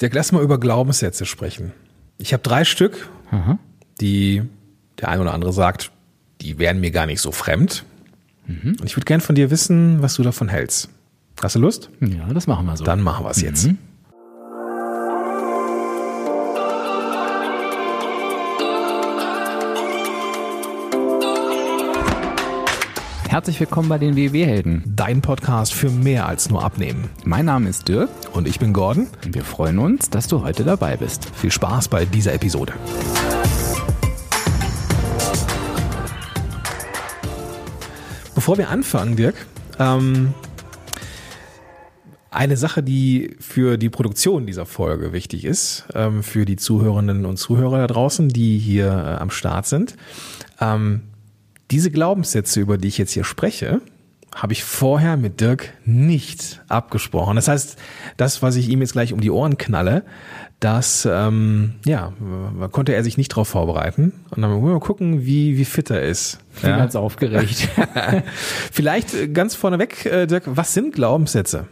Dirk, lass mal über Glaubenssätze sprechen. Ich habe drei Stück, die der eine oder andere sagt, die wären mir gar nicht so fremd. Und ich würde gern von dir wissen, was du davon hältst. Hast du Lust? Ja, das machen wir so. Dann machen wir es jetzt. Mhm. Herzlich willkommen bei den WW-Helden. Dein Podcast für mehr als nur Abnehmen. Mein Name ist Dirk Und ich bin Gordon. und wir freuen uns, dass du heute dabei bist. Viel Spaß bei dieser Episode. Bevor wir anfangen, Dirk, ähm, eine Sache, die für die Produktion dieser Folge wichtig ist, ähm, für die Zuhörerinnen und Zuhörer da draußen, die hier äh, am Start sind. Ähm, diese Glaubenssätze, über die ich jetzt hier spreche, habe ich vorher mit Dirk nicht abgesprochen. Das heißt, das, was ich ihm jetzt gleich um die Ohren knalle, das, ähm, ja, konnte er sich nicht darauf vorbereiten. Und dann wollen wir mal gucken, wie, wie fit er ist. Ich bin Ja. ganz aufgeregt. Vielleicht äh, ganz vorneweg, äh, Dirk, was sind Glaubenssätze?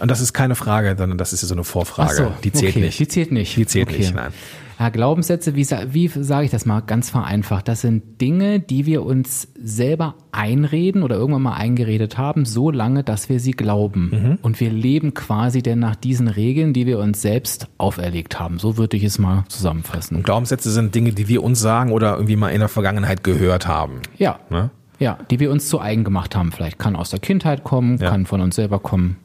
Und das ist keine Frage, sondern das ist ja so eine Vorfrage. So, die zählt okay, nicht. Die zählt nicht. Die zählt okay. nicht, nein. Ja, Glaubenssätze, wie, wie sage ich das mal ganz vereinfacht? Das sind Dinge, die wir uns selber einreden oder irgendwann mal eingeredet haben, so lange, dass wir sie glauben. Mhm. Und wir leben quasi denn nach diesen Regeln, die wir uns selbst auferlegt haben. So würde ich es mal zusammenfassen. Glaubenssätze sind Dinge, die wir uns sagen oder irgendwie mal in der Vergangenheit gehört haben. Ja. Ne? Ja, die wir uns zu eigen gemacht haben. Vielleicht kann aus der Kindheit kommen, Ja. kann von uns selber kommen.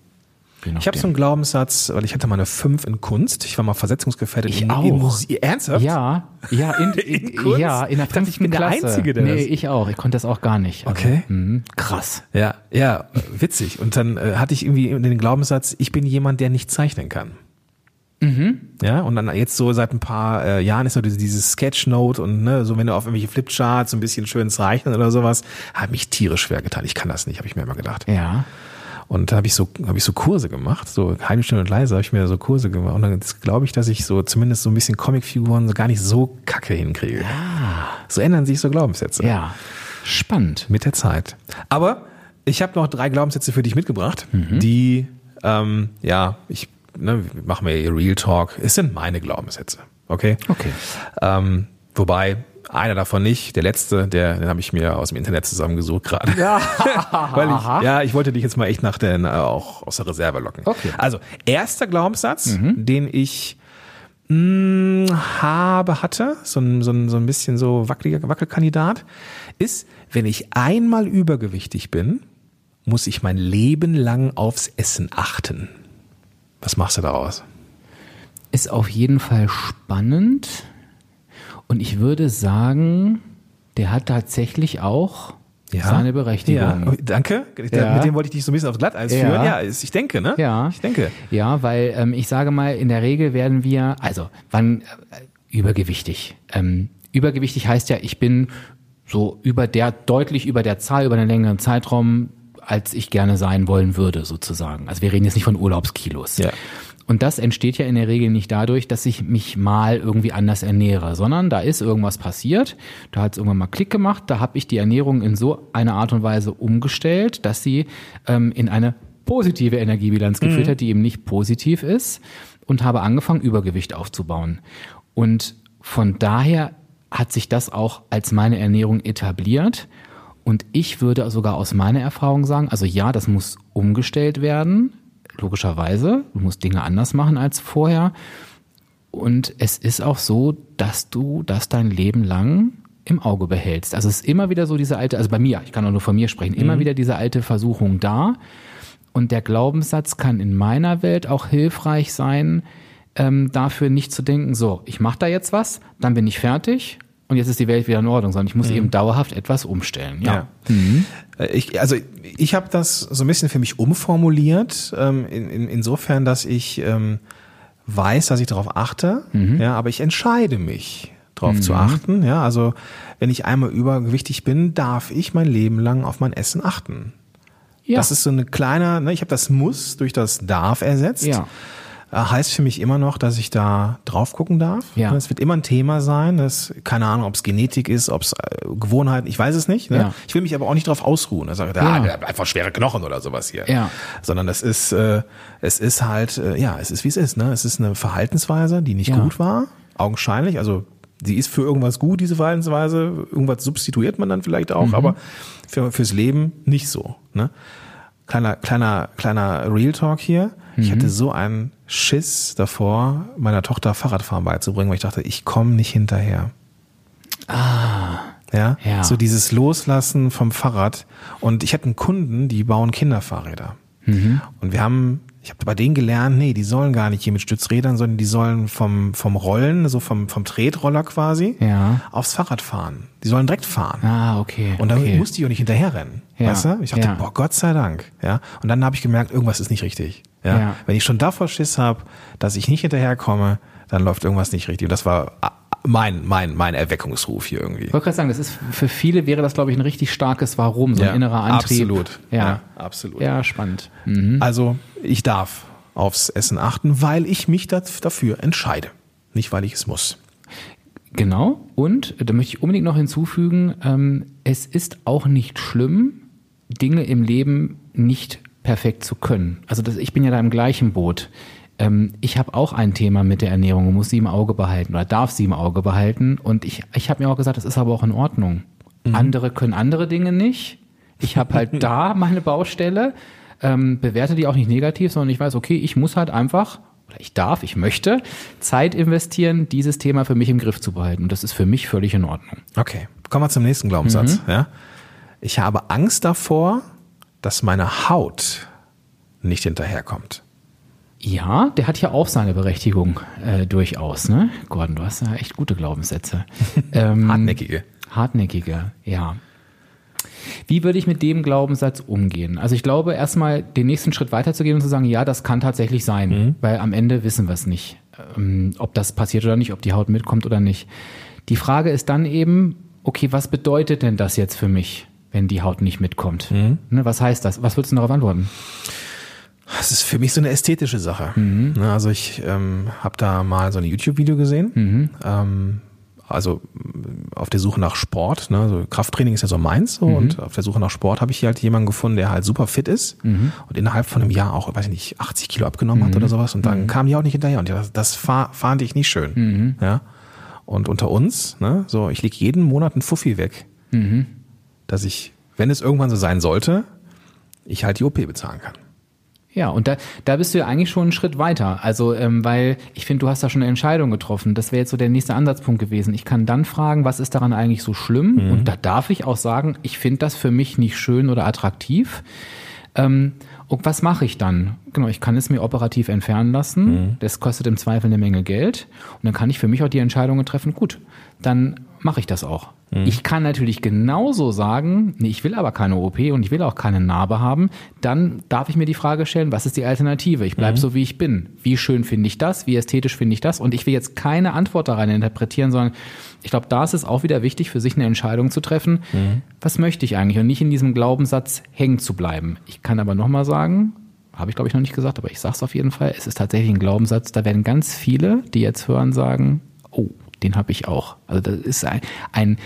Ich habe so einen Glaubenssatz, weil ich hatte mal eine 5 in Kunst. Ich war mal versetzungsgefährdet Ich in, auch. in Musik. Ernsthaft? Ja, ja, in, In in, Kunst? ja, in der Ich dachte, ich bin fünften der Klasse. Einzige, der Nee, das- ich auch. Ich konnte das auch gar nicht. Also, Okay. mhm, krass. Ja, ja, witzig. Und dann äh, hatte ich irgendwie den Glaubenssatz, ich bin jemand, der nicht zeichnen kann. Ja, und dann jetzt so seit ein paar äh, Jahren ist so diese- dieses Sketchnote und ne, so wenn du auf irgendwelche Flipcharts so ein bisschen schön zeichnen oder sowas, hat mich tierisch schwer getan. Ich kann das nicht, habe ich mir immer gedacht. Ja. Und da habe ich so habe ich so Kurse gemacht, so still und leise habe ich mir so Kurse gemacht und dann glaube ich, dass ich so zumindest so ein bisschen Comicfiguren so gar nicht so kacke hinkriege. So ändern sich so Glaubenssätze Ja. Spannend. mit der Zeit. Aber ich habe noch drei Glaubenssätze für dich mitgebracht, die, ähm, ja, ich ne, machen wir hier Real Talk. Es sind meine Glaubenssätze, okay? Okay. Ähm, wobei einer davon nicht, der letzte, der, den habe ich mir aus dem Internet zusammengesucht gerade. Ja. Weil ich, ja, ich wollte dich jetzt mal echt nach den äh, auch aus der Reserve locken. Okay. Also erster Glaubenssatz, den ich mh, habe, hatte, so ein, so ein, so ein bisschen so wackeliger Wackelkandidat, ist, wenn ich einmal übergewichtig bin, muss ich mein Leben lang aufs Essen achten. Was machst du daraus? Ist auf jeden Fall spannend. Und ich würde sagen, der hat tatsächlich auch seine Berechtigung. Ja, danke. Ja. Mit dem wollte ich dich so ein bisschen aufs Glatteis Ja. führen. Ja, ich denke, ne? Ja. Ich denke. Ja, weil ähm, ich sage mal, in der Regel werden wir, also wann äh, übergewichtig. Ähm, übergewichtig heißt ja, ich bin so über der, deutlich über der Zahl, über einen längeren Zeitraum, als ich gerne sein wollen würde, sozusagen. Also wir reden jetzt nicht von Urlaubskilos. Ja. Und das entsteht ja in der Regel nicht dadurch, dass ich mich mal irgendwie anders ernähre, sondern da ist irgendwas passiert, da hat es irgendwann mal Klick gemacht, da habe ich die Ernährung in so eine Art und Weise umgestellt, dass sie ähm, in eine positive Energiebilanz geführt hat, die eben nicht positiv ist und habe angefangen, Übergewicht aufzubauen. Und von daher hat sich das auch als meine Ernährung etabliert. Und ich würde sogar aus meiner Erfahrung sagen, also ja, das muss umgestellt werden, logischerweise. Du musst Dinge anders machen als vorher. Und es ist auch so, dass du das dein Leben lang im Auge behältst. Also es ist immer wieder so diese alte, also bei mir, ich kann auch nur von mir sprechen, immer wieder diese alte Versuchung da. Und der Glaubenssatz kann in meiner Welt auch hilfreich sein, ähm, dafür nicht zu denken, so, ich mache da jetzt was, dann bin ich fertig und jetzt ist die Welt wieder in Ordnung, sondern ich muss eben dauerhaft etwas umstellen. Ja. Äh, Ich, also ich habe das so ein bisschen für mich umformuliert, ähm, in, in, insofern, dass ich ähm, weiß, dass ich darauf achte, ja, aber ich entscheide mich darauf zu achten. Ja, also wenn ich einmal übergewichtig bin, darf ich mein Leben lang auf mein Essen achten. Ja. Das ist so eine kleine, ne, ich habe das Muss durch das Darf ersetzt. Ja. Äh, heißt für mich immer noch, dass ich da drauf gucken darf. Ja. Es wird immer ein Thema sein. Das, keine Ahnung, ob es Genetik ist, ob es äh, Gewohnheiten, ich weiß es nicht. Ne? Ja. Ich will mich aber auch nicht drauf ausruhen. Ich sage, Ja. ah, der hat einfach schwere Knochen oder sowas hier. Ja. Sondern das ist, äh, es ist halt, äh, ja, es ist wie es ist. Ne? Es ist eine Verhaltensweise, die nicht Ja. gut war, augenscheinlich. Also sie ist für irgendwas gut, diese Verhaltensweise. Irgendwas substituiert man dann vielleicht auch, Mhm. aber für, fürs Leben nicht so. Ne? Kleiner, kleiner, kleiner Real Talk hier. Ich Mhm. hatte so einen Schiss davor, meiner Tochter Fahrradfahren beizubringen, weil ich dachte, ich komme nicht hinterher. Ah. Ja? Ja. So dieses Loslassen vom Fahrrad. Und ich hatte einen Kunden, die bauen Kinderfahrräder. Mhm. Und wir haben, ich habe bei denen gelernt, nee, die sollen gar nicht hier mit Stützrädern, sondern die sollen vom, vom Rollen, so vom, vom Tretroller quasi, Ja. aufs Fahrrad fahren. Die sollen direkt fahren. Ah, okay. Und dann okay. musste ich auch nicht hinterherrennen. Ja, Weißt du? Ich dachte, ja. boah, Gott sei Dank. Ja. Und dann habe ich gemerkt, irgendwas ist nicht richtig. Ja. Ja. Wenn ich schon davor Schiss habe, dass ich nicht hinterherkomme, dann läuft irgendwas nicht richtig. Und das war mein, mein, mein Erweckungsruf hier irgendwie. Ich wollte gerade sagen, das ist für viele wäre das, glaube ich, ein richtig starkes Warum, so ein Ja, innerer Antrieb. absolut. Ja, Ja, ja, absolut. spannend. Mhm. Also ich darf aufs Essen achten, weil ich mich dafür entscheide. Nicht, weil ich es muss. Genau. Und da möchte ich unbedingt noch hinzufügen, ähm, es ist auch nicht schlimm, Dinge im Leben nicht perfekt zu können. Also das, ich bin ja da im gleichen Boot. Ähm, ich habe auch ein Thema mit der Ernährung und muss sie im Auge behalten oder darf sie im Auge behalten. Und ich, ich habe mir auch gesagt, das ist aber auch in Ordnung. Andere können andere Dinge nicht. Ich habe halt da meine Baustelle, ähm, bewerte die auch nicht negativ, sondern ich weiß, okay, ich muss halt einfach oder ich darf, ich möchte Zeit investieren, dieses Thema für mich im Griff zu behalten. Und das ist für mich völlig in Ordnung. Okay, kommen wir zum nächsten Glaubenssatz. Mhm. Ja? Ich habe Angst davor, dass meine Haut nicht hinterherkommt. Ja, der hat ja auch seine Berechtigung äh, durchaus, ne? Gordon, du hast ja echt gute Glaubenssätze. ähm, Hartnäckige. Hartnäckige, ja. Wie würde ich mit dem Glaubenssatz umgehen? Also ich glaube, erstmal den nächsten Schritt weiterzugehen und zu sagen, ja, das kann tatsächlich sein, weil am Ende wissen wir es nicht, ähm, ob das passiert oder nicht, ob die Haut mitkommt oder nicht. Die Frage ist dann eben, okay, was bedeutet denn das jetzt für mich, wenn die Haut nicht mitkommt? Ne, was heißt das? Was würdest du darauf antworten? Das ist für mich so eine ästhetische Sache. Mhm. Also ich ähm, habe da mal so ein YouTube-Video gesehen. Mhm. Ähm, also auf der Suche nach Sport. Ne? So Krafttraining ist ja so meins. Mhm. So, Und auf der Suche nach Sport habe ich hier halt jemanden gefunden, der halt super fit ist Mhm. und innerhalb von einem Jahr auch, weiß ich nicht, 80 Kilo abgenommen hat oder sowas. Und dann Mhm. kam die auch nicht hinterher. Und das, das fa- fand ich nicht schön. Ja. Und unter uns, ne, so ich leg jeden Monat einen Fuffi weg, Mhm. dass ich, wenn es irgendwann so sein sollte, ich halt die OP bezahlen kann. Ja, und da, da bist du ja eigentlich schon einen Schritt weiter. Also, ähm, weil ich finde, du hast da schon eine Entscheidung getroffen. Das wäre jetzt so der nächste Ansatzpunkt gewesen. Ich kann dann fragen, was ist daran eigentlich so schlimm? Und da darf ich auch sagen, ich finde das für mich nicht schön oder attraktiv. Ähm, und was mache ich dann? Genau, ich kann es mir operativ entfernen lassen. Das kostet im Zweifel eine Menge Geld. Und dann kann ich für mich auch die Entscheidung treffen, gut, dann mache ich das auch. Ich kann natürlich genauso sagen, nee, ich will aber keine OP und ich will auch keine Narbe haben. Dann darf ich mir die Frage stellen, was ist die Alternative? Ich bleibe so, wie ich bin. Wie schön finde ich das? Wie ästhetisch finde ich das? Und ich will jetzt keine Antwort da rein interpretieren, sondern ich glaube, da ist es auch wieder wichtig, für sich eine Entscheidung zu treffen. Was möchte ich eigentlich? Und nicht in diesem Glaubenssatz hängen zu bleiben. Ich kann aber nochmal sagen, habe ich glaube ich noch nicht gesagt, aber ich sage es auf jeden Fall, es ist tatsächlich ein Glaubenssatz, da werden ganz viele, die jetzt hören, sagen, oh, den habe ich auch. Also das ist ein, ein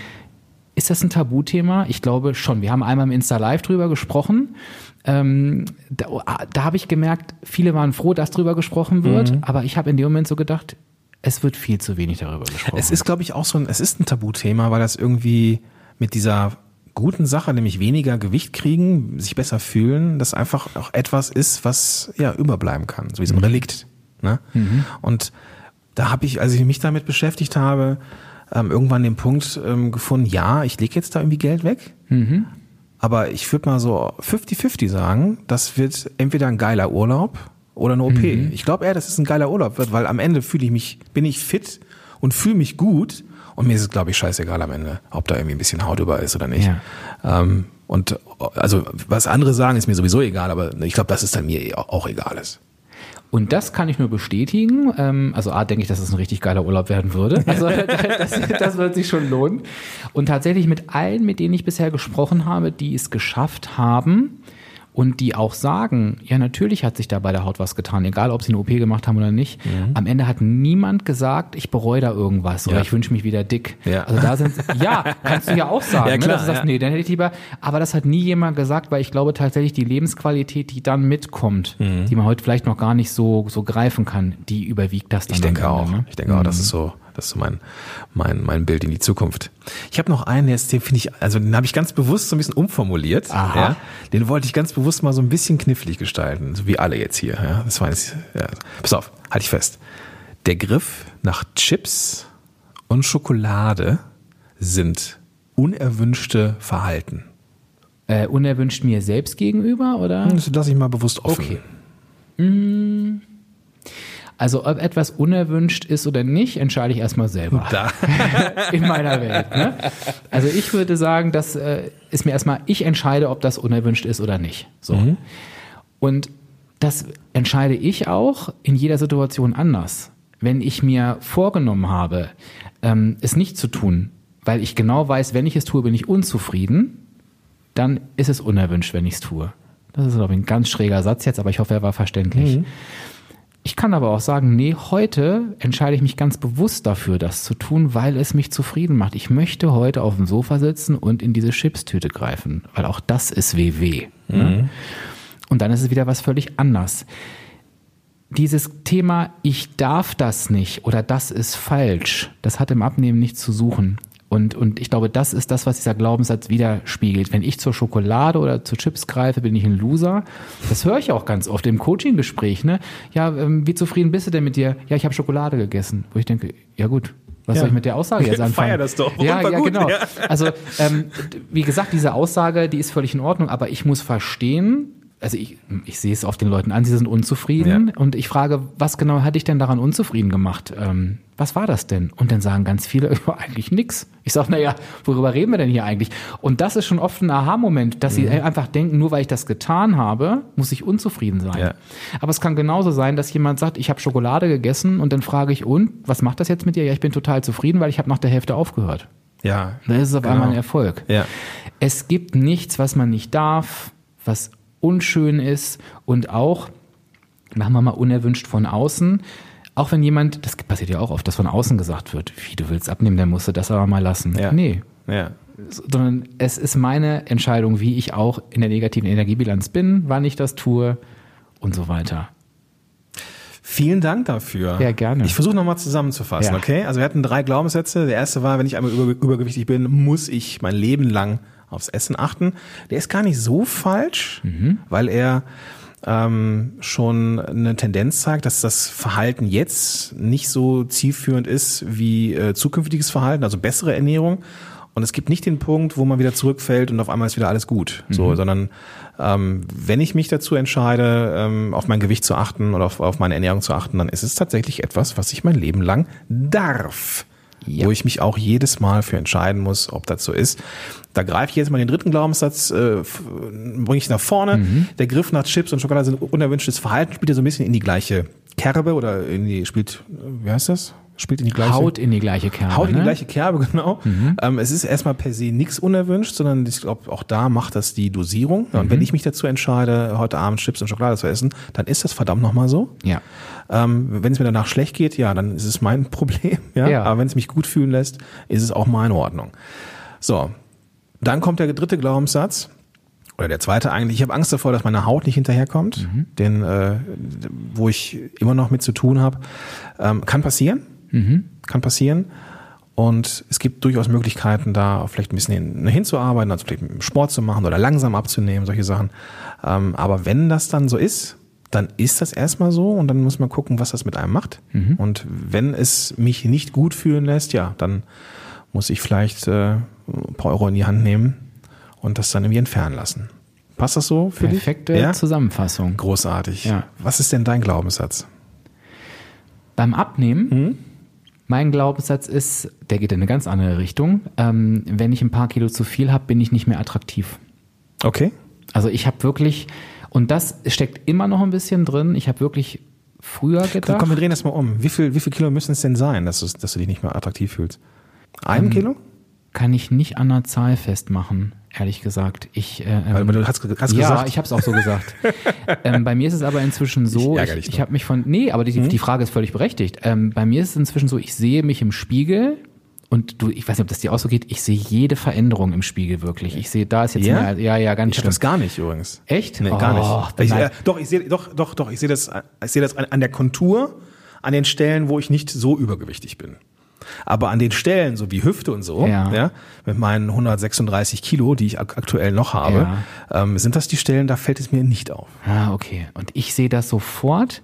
ist das ein Tabuthema? Ich glaube schon. Wir haben einmal im Insta Live drüber gesprochen. Ähm, da da habe ich gemerkt, viele waren froh, dass drüber gesprochen wird, aber ich habe in dem Moment so gedacht, es wird viel zu wenig darüber gesprochen. Es ist, glaube ich, auch so ein, es ist ein Tabuthema, weil das irgendwie mit dieser guten Sache, nämlich weniger Gewicht kriegen, sich besser fühlen, das einfach auch etwas ist, was ja überbleiben kann, so wie so ein Relikt. Ne? Und da habe ich, als ich mich damit beschäftigt habe, ähm, irgendwann den Punkt ähm, gefunden, ja, ich lege jetzt da irgendwie Geld weg, aber ich würde mal so 50-50 sagen, das wird entweder ein geiler Urlaub oder eine OP. Ich glaube eher, dass es ein geiler Urlaub wird, weil am Ende fühle ich mich, bin ich fit und fühle mich gut und mir ist es, glaube ich, scheißegal am Ende, ob da irgendwie ein bisschen Haut über ist oder nicht. Ja. Ähm, und also was andere sagen, ist mir sowieso egal, aber ich glaube, dass es dann mir auch egal ist. Und das kann ich nur bestätigen. Ähm, also A, denke ich, dass es ein richtig geiler Urlaub werden würde. Also das, das wird sich schon lohnen. Und tatsächlich mit allen, mit denen ich bisher gesprochen habe, die es geschafft haben, und die auch sagen, ja, natürlich hat sich da bei der Haut was getan, egal ob sie eine OP gemacht haben oder nicht. Mhm. Am Ende hat niemand gesagt, ich bereue da irgendwas oder Ja. ich wünsche mich wieder dick. Ja. Also da sind, ja, kannst du ja auch sagen, Ja, ne, klar, dass du sagst, nee, dann hätte ich lieber, aber das hat nie jemand gesagt, weil ich glaube tatsächlich die Lebensqualität, die dann mitkommt, die man heute vielleicht noch gar nicht so, so greifen kann, die überwiegt das dann. Mhm. Ich denke auch. Ende, ne? Ich denke auch, das ist so, das ist so mein, mein, mein Bild in die Zukunft. Ich habe noch einen, ist, den finde ich, also den habe ich ganz bewusst so ein bisschen umformuliert. Aha. Ja, den wollte ich ganz bewusst mal so ein bisschen knifflig gestalten, so wie alle jetzt hier. Ja, das war jetzt, ja. Pass auf, halte ich fest. Der Griff nach Chips und Schokolade sind unerwünschte Verhalten. Äh, unerwünscht mir selbst gegenüber oder? Das lasse ich mal bewusst offen. Okay. Also ob etwas unerwünscht ist oder nicht, entscheide ich erstmal selber Da. in meiner Welt. Ne? Also ich würde sagen, das äh, ist mir erstmal, ich entscheide, ob das unerwünscht ist oder nicht. So. Und das entscheide ich auch in jeder Situation anders. Wenn ich mir vorgenommen habe, ähm, es nicht zu tun, weil ich genau weiß, wenn ich es tue, bin ich unzufrieden, dann ist es unerwünscht, wenn ich es tue. Das ist, glaube ich, ein ganz schräger Satz jetzt, aber ich hoffe, er war verständlich. Ich kann aber auch sagen, nee, heute entscheide ich mich ganz bewusst dafür, das zu tun, weil es mich zufrieden macht. Ich möchte heute auf dem Sofa sitzen und in diese Chipstüte greifen, weil auch das ist WW. Ne? Und dann ist es wieder was völlig anders. Dieses Thema, ich darf das nicht oder das ist falsch, das hat im Abnehmen nichts zu suchen. Und, und ich glaube, das ist das, was dieser Glaubenssatz widerspiegelt. Wenn ich zur Schokolade oder zu Chips greife, bin ich ein Loser. Das höre ich auch ganz oft im Coaching-Gespräch. Ne? Ja, ähm, wie zufrieden bist du denn mit dir? Ja, ich habe Schokolade gegessen. Wo ich denke, ja gut, was Ja. soll ich mit der Aussage jetzt anfangen? Feier das doch. Ja, ja, gut, genau. ja. Also, ähm, wie gesagt, diese Aussage, die ist völlig in Ordnung, aber ich muss verstehen, also ich, ich sehe es auf den Leuten an, sie sind unzufrieden und ich frage, was genau hat dich denn daran unzufrieden gemacht? Ähm, was war das denn? Und dann sagen ganz viele, ja, eigentlich nix. Ich sage, naja, worüber reden wir denn hier eigentlich? Und das ist schon oft ein Aha-Moment, dass Mhm. sie einfach denken, nur weil ich das getan habe, muss ich unzufrieden sein. Ja. Aber es kann genauso sein, dass jemand sagt, ich habe Schokolade gegessen und dann frage ich, und, was macht das jetzt mit dir? Ja, ich bin total zufrieden, weil ich habe nach der Hälfte aufgehört. Ja. Da ist es auf Genau. einmal ein Erfolg. Ja. Es gibt nichts, was man nicht darf, was unschön ist und auch, machen wir mal unerwünscht von außen, auch wenn jemand, das passiert ja auch oft, dass von außen gesagt wird, wie du willst abnehmen, dann musst du das aber mal lassen. Ja. Nee, Ja. sondern es ist meine Entscheidung, wie ich auch in der negativen Energiebilanz bin, wann ich das tue und so weiter. Vielen Dank dafür. Ja, gerne. Ich versuche nochmal zusammenzufassen, Ja. okay? Also wir hatten drei Glaubenssätze. Der erste war, wenn ich einmal über, übergewichtig bin, muss ich mein Leben lang aufs Essen achten. Der ist gar nicht so falsch, Mhm. weil er ähm, schon eine Tendenz zeigt, dass das Verhalten jetzt nicht so zielführend ist wie äh, zukünftiges Verhalten, also bessere Ernährung. Und es gibt nicht den Punkt, wo man wieder zurückfällt und auf einmal ist wieder alles gut. So, sondern ähm, wenn ich mich dazu entscheide, ähm, auf mein Gewicht zu achten oder auf, auf meine Ernährung zu achten, dann ist es tatsächlich etwas, was ich mein Leben lang darf. Ja. Wo ich mich auch jedes Mal für entscheiden muss, ob das so ist. Da greife ich jetzt mal den dritten Glaubenssatz, äh, bringe ich nach vorne. Der Griff nach Chips und Schokolade sind unerwünschtes Verhalten, spielt ja so ein bisschen in die gleiche Kerbe oder in die, spielt, äh, wie heißt das? Spielt in die gleiche Haut in die gleiche Kerbe. Haut in die ne? gleiche Kerbe, genau. Ähm, es ist erstmal per se nichts unerwünscht, sondern ich glaube, auch da macht das die Dosierung. Ja, Und wenn ich mich dazu entscheide, heute Abend Chips und Schokolade zu essen, dann ist das verdammt nochmal so. Ja. Ähm, wenn es mir danach schlecht geht, ja, dann ist es mein Problem. Ja? Ja. Aber wenn es mich gut fühlen lässt, ist es auch mal in Ordnung. So, dann kommt der dritte Glaubenssatz. Oder der zweite eigentlich, ich habe Angst davor, dass meine Haut nicht hinterherkommt, denn äh, wo ich immer noch mit zu tun habe, ähm, kann passieren, kann passieren. Und es gibt durchaus Möglichkeiten, da vielleicht ein bisschen hin, hinzuarbeiten, also vielleicht Sport zu machen oder langsam abzunehmen, solche Sachen. Ähm, aber wenn das dann so ist, dann ist das erstmal so und dann muss man gucken, was das mit einem macht. Und wenn es mich nicht gut fühlen lässt, ja, dann muss ich vielleicht äh, ein paar Euro in die Hand nehmen und das dann irgendwie entfernen lassen. Passt das so für Perfekte dich? Ja? Zusammenfassung. Großartig. Ja. Was ist denn dein Glaubenssatz? Beim Abnehmen, Hm? Mein Glaubenssatz ist, der geht in eine ganz andere Richtung. Ähm, wenn ich ein paar Kilo zu viel habe, bin ich nicht mehr attraktiv. Okay. Also ich habe wirklich, und das steckt immer noch ein bisschen drin, ich habe wirklich früher gedacht. Komm, wir drehen das mal um. Wie viel, wie viel Kilo müssen es denn sein, dass du, dass du dich nicht mehr attraktiv fühlst? Ein Ähm, Kilo? Kann ich nicht an einer Zahl festmachen, ehrlich gesagt. Ich, äh, ähm, du hast, hast ja, gesagt, ich habe es auch so gesagt. ähm, bei mir ist es aber inzwischen so, Ich ich, ich, habe mich von, nee, aber die, die Frage ist völlig berechtigt. Ähm, bei mir ist es inzwischen so, ich sehe mich im Spiegel und du, ich weiß nicht, ob das dir auch so geht, ich sehe jede Veränderung im Spiegel wirklich. Ich sehe, da ist jetzt Ja? mehr, ja, ja, ganz ich hab schlimm. das gar nicht übrigens. Echt? Nee, gar Oh, nicht. Ich, nein. äh, doch, ich sehe, doch, doch, doch, ich sehe das, ich sehe das an, an der Kontur, an den Stellen, wo ich nicht so übergewichtig bin. Aber an den Stellen, so wie Hüfte und so, Ja. ja, mit meinen 136 Kilo, die ich ak aktuell noch habe, ähm, sind das die Stellen, da fällt es mir nicht auf. Ah, okay. Und ich sehe das sofort.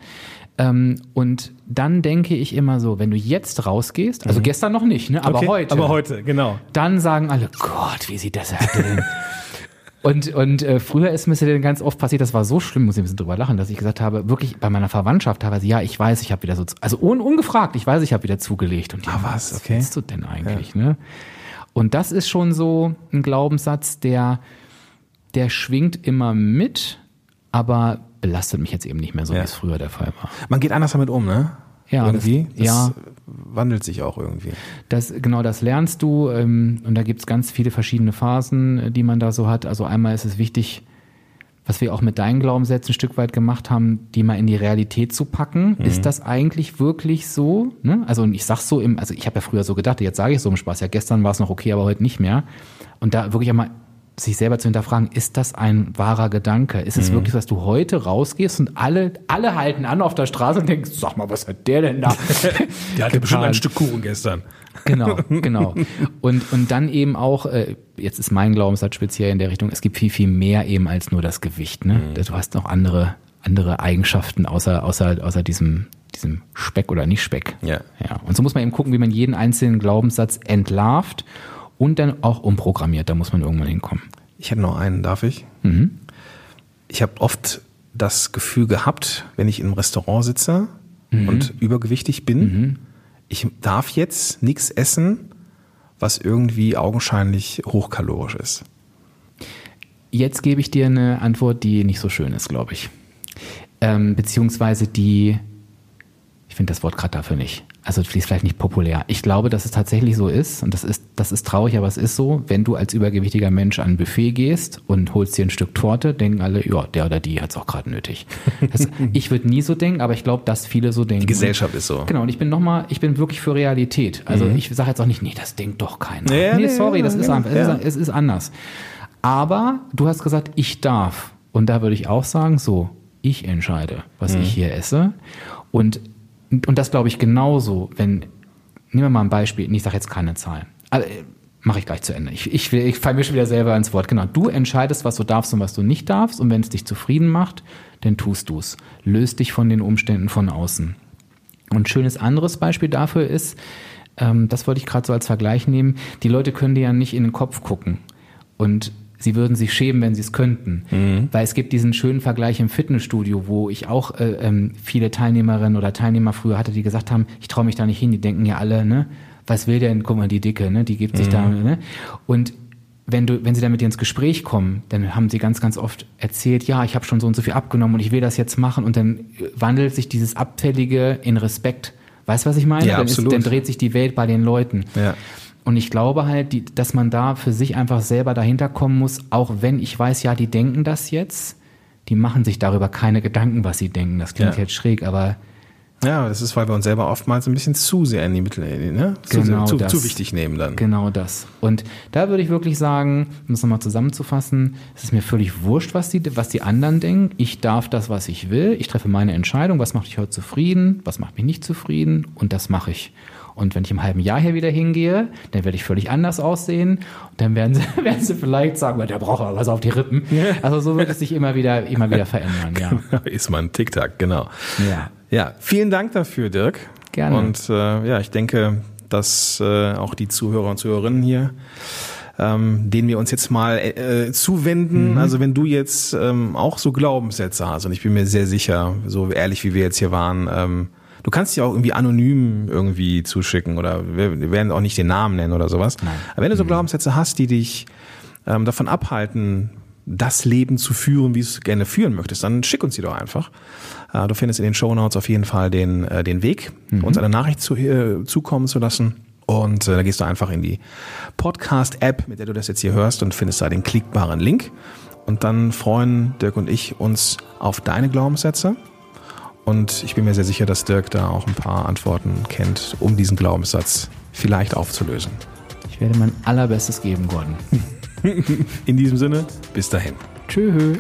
Ähm, und dann denke ich immer so, wenn du jetzt rausgehst, also gestern noch nicht, ne? aber Mhm. Okay, heute, Aber heute, genau. dann sagen alle, Gott, wie sieht das aus? Und, und äh, früher ist mir das dann ganz oft passiert, das war so schlimm, muss ich ein bisschen drüber lachen, dass ich gesagt habe, wirklich bei meiner Verwandtschaft teilweise, ja, ich weiß, ich habe wieder so, also un, ungefragt, ich weiß, ich habe wieder zugelegt. Und die, Ah, was? was Okay. willst du denn eigentlich, ne? Und das ist schon so ein Glaubenssatz, der, der schwingt immer mit, aber belastet mich jetzt eben nicht mehr so, Ja. wie es früher der Fall war. Man geht anders damit um, ne? Ja, irgendwie. das- ja. wandelt sich auch irgendwie. Das, genau das lernst du ähm, und da gibt's ganz viele verschiedene Phasen, äh, die man da so hat. Also einmal ist es wichtig, was wir auch mit deinen Glaubenssätzen ein Stück weit gemacht haben, die mal in die Realität zu packen. Ist das eigentlich wirklich so? Ne? Also und ich sag's so im, also ich habe ja früher so gedacht, jetzt sage ich so im Spaß, ja gestern war es noch okay, aber heute nicht mehr. Und da wirklich einmal sich selber zu hinterfragen, ist das ein wahrer Gedanke? Ist es wirklich so, dass du heute rausgehst und alle, alle halten an auf der Straße und denken, sag mal, was hat der denn da? Der hatte bestimmt ein? Stück Kuchen gestern. Genau, genau. Und, und dann eben auch, äh, jetzt ist mein Glaubenssatz speziell in der Richtung, es gibt viel, viel mehr eben als nur das Gewicht. Ne? Du hast noch andere, andere Eigenschaften außer, außer, außer diesem, diesem Speck oder nicht Speck. Ja. ja. Und so muss man eben gucken, wie man jeden einzelnen Glaubenssatz entlarvt und dann auch umprogrammiert. Da muss man irgendwann hinkommen. Ich hätte noch einen, darf ich? Ich habe oft das Gefühl gehabt, wenn ich im Restaurant sitze und übergewichtig bin, ich darf jetzt nichts essen, was irgendwie augenscheinlich hochkalorisch ist. Jetzt gebe ich dir eine Antwort, die nicht so schön ist, glaube ich. Ähm, beziehungsweise die, finde das Wort gerade dafür nicht. Also die ist vielleicht nicht populär. Ich glaube, dass es tatsächlich so ist, und das ist, das ist traurig, aber es ist so, wenn du als übergewichtiger Mensch an ein Buffet gehst und holst dir ein Stück Torte, denken alle, ja, der oder die hat es auch gerade nötig. Das, ich würde nie so denken, aber ich glaube, dass viele so denken. Die Gesellschaft ist so. Genau, und ich bin nochmal, ich bin wirklich für Realität. Also ich sage jetzt auch nicht, nee, das denkt doch keiner. Ja, nee, nee, sorry, ja, das ist einfach, ja. es, ist, es ist anders. Aber du hast gesagt, ich darf. Und da würde ich auch sagen, so, ich entscheide, was ich hier esse. Und, und das glaube ich genauso, wenn, nehmen wir mal ein Beispiel, ich sage jetzt keine Zahlen. Also, Mache ich gleich zu Ende. Ich, ich, ich falle mir schon wieder selber ins Wort. Genau, du entscheidest, was du darfst und was du nicht darfst. Und wenn es dich zufrieden macht, dann tust du es. Löst dich von den Umständen von außen. Und ein schönes anderes Beispiel dafür ist, ähm, das wollte ich gerade so als Vergleich nehmen, die Leute können dir ja nicht in den Kopf gucken. Und sie würden sich schämen, wenn sie es könnten. Weil es gibt diesen schönen Vergleich im Fitnessstudio, wo ich auch äh, ähm, viele Teilnehmerinnen oder Teilnehmer früher hatte, die gesagt haben, ich traue mich da nicht hin, die denken ja alle, ne, was will denn, guck mal, die Dicke, ne, die gibt sich da, ne? Und wenn du, wenn sie dann mit dir ins Gespräch kommen, dann haben sie ganz, ganz oft erzählt, ja, ich habe schon so und so viel abgenommen und ich will das jetzt machen und dann wandelt sich dieses Abfällige in Respekt. Weißt du, was ich meine? Ja, dann, absolut. dann dreht sich die Welt bei den Leuten. Ja. Und ich glaube halt, die, dass man da für sich einfach selber dahinter kommen muss, auch wenn ich weiß, ja, die denken das jetzt, die machen sich darüber keine Gedanken, was sie denken. Das klingt Ja. jetzt schräg, aber Ja, das ist, weil wir uns selber oftmals ein bisschen zu sehr in die Mittel, ne? Zu, Genau zu, das. zu wichtig nehmen dann. Genau das. Und da würde ich wirklich sagen, um das nochmal zusammenzufassen, es ist mir völlig wurscht, was die, was die anderen denken. Ich darf das, was ich will. Ich treffe meine Entscheidung. Was macht mich heute zufrieden? Was macht mich nicht zufrieden? Und das mache ich. Und wenn ich im halben Jahr hier wieder hingehe, dann werde ich völlig anders aussehen. Und dann werden sie, werden sie vielleicht sagen, der braucht aber was auf die Rippen. Also so wird es sich immer wieder, immer wieder verändern, ja. ist man TikTok, genau. Ja. Ja, vielen Dank dafür, Dirk. Gerne. Und äh, ja, ich denke, dass äh, auch die Zuhörer und Zuhörerinnen hier, ähm, denen wir uns jetzt mal äh, zuwenden, Mhm. also wenn du jetzt ähm, auch so Glaubenssätze hast, und ich bin mir sehr sicher, so ehrlich wie wir jetzt hier waren, ähm, du kannst ja auch irgendwie anonym irgendwie zuschicken oder wir, werden auch nicht den Namen nennen oder sowas. Nein. Aber wenn du so Glaubenssätze hast, die dich ähm, davon abhalten, das Leben zu führen, wie du es gerne führen möchtest, dann schick uns die doch einfach. Äh, du findest in den Shownotes auf jeden Fall den, äh, den Weg, uns eine Nachricht zu, äh, zukommen zu lassen. Und äh, da gehst du einfach in die Podcast-App, mit der du das jetzt hier hörst und findest da den klickbaren Link. Und dann freuen Dirk und ich uns auf deine Glaubenssätze. Und ich bin mir sehr sicher, dass Dirk da auch ein paar Antworten kennt, um diesen Glaubenssatz vielleicht aufzulösen. Ich werde mein allerbestes geben, Gordon. In diesem Sinne, bis dahin. Tschüss.